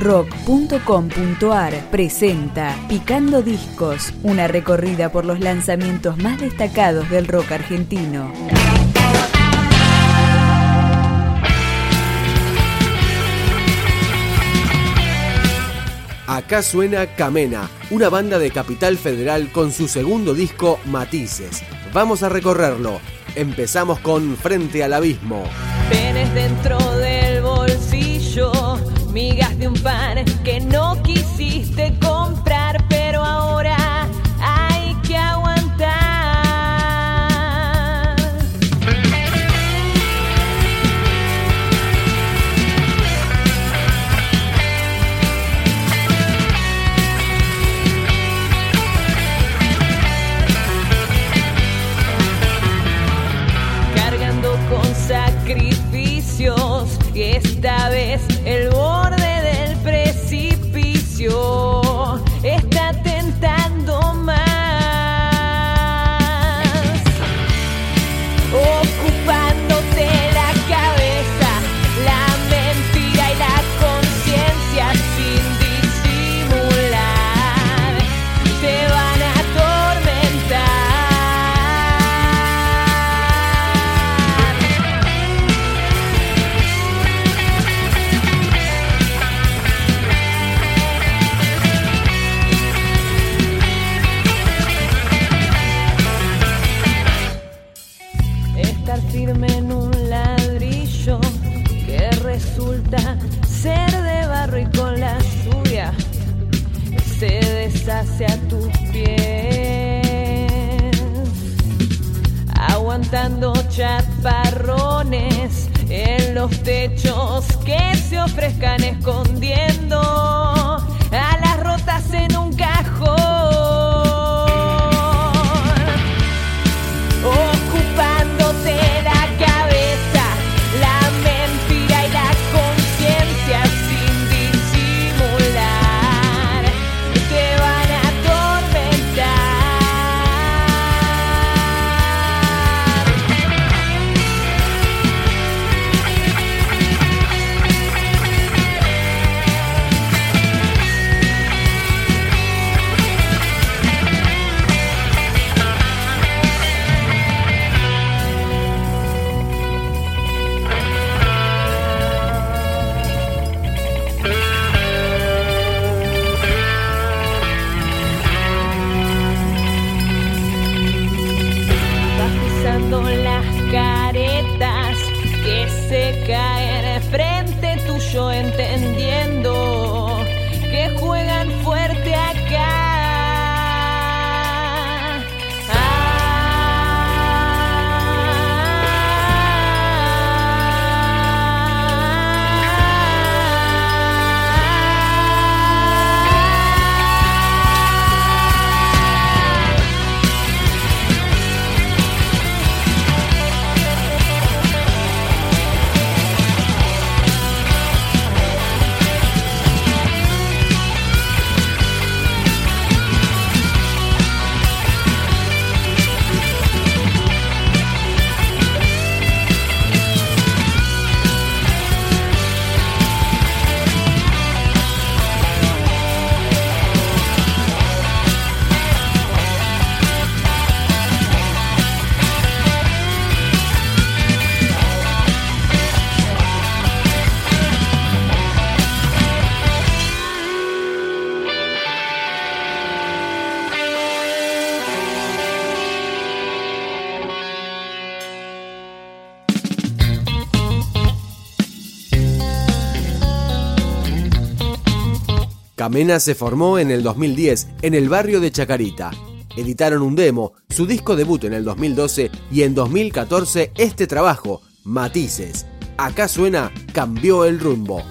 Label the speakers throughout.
Speaker 1: rock.com.ar presenta Picando Discos, una recorrida por los lanzamientos más destacados del rock argentino.
Speaker 2: Acá suena Camena, una banda de Capital Federal con su segundo disco Matices. Vamos a recorrerlo. Empezamos con Frente al Abismo.
Speaker 3: Penes dentro bolsillo, migas de un pan que no quisiste comprar, los techos que se ofrezcan escondiendo
Speaker 2: Camena se formó en el 2010 en el barrio de Chacarita. Editaron un demo, su disco debut en el 2012 y en 2014 este trabajo, Matices. Acá suena Cambió el rumbo.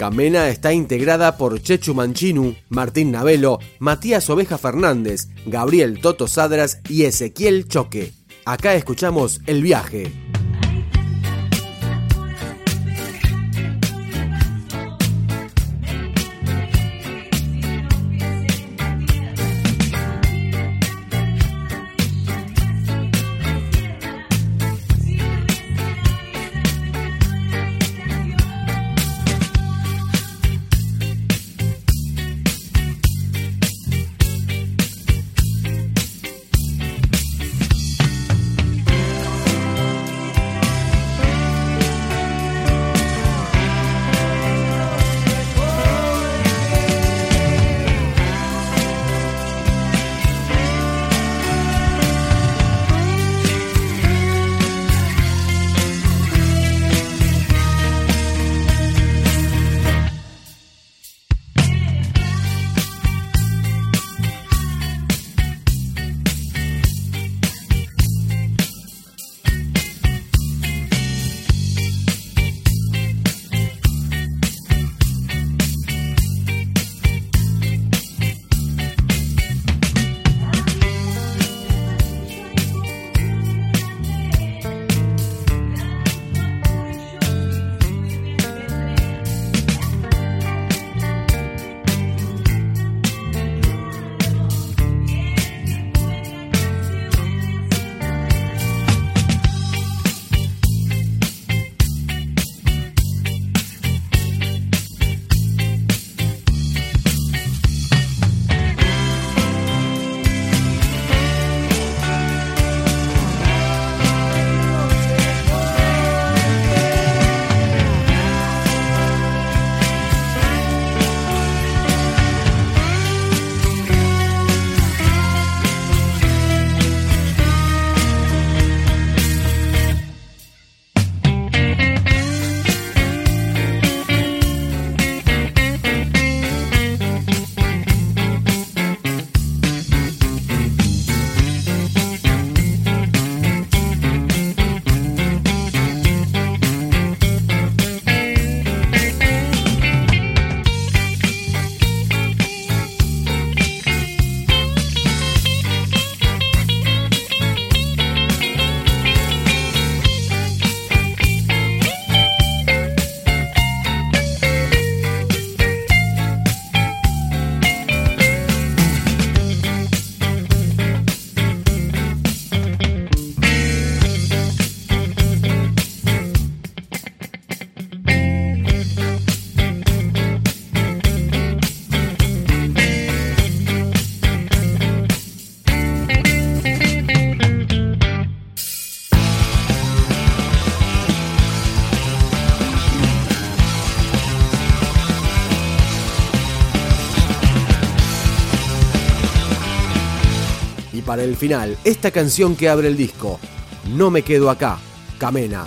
Speaker 3: Camena está integrada por Chechu Manchinu, Martín Navelo, Matías Oveja Fernández, Gabriel Toto Sadras y Ezequiel Choque. Acá escuchamos El viaje. Para el final, esta canción que abre el disco, No me quedo acá, Camena.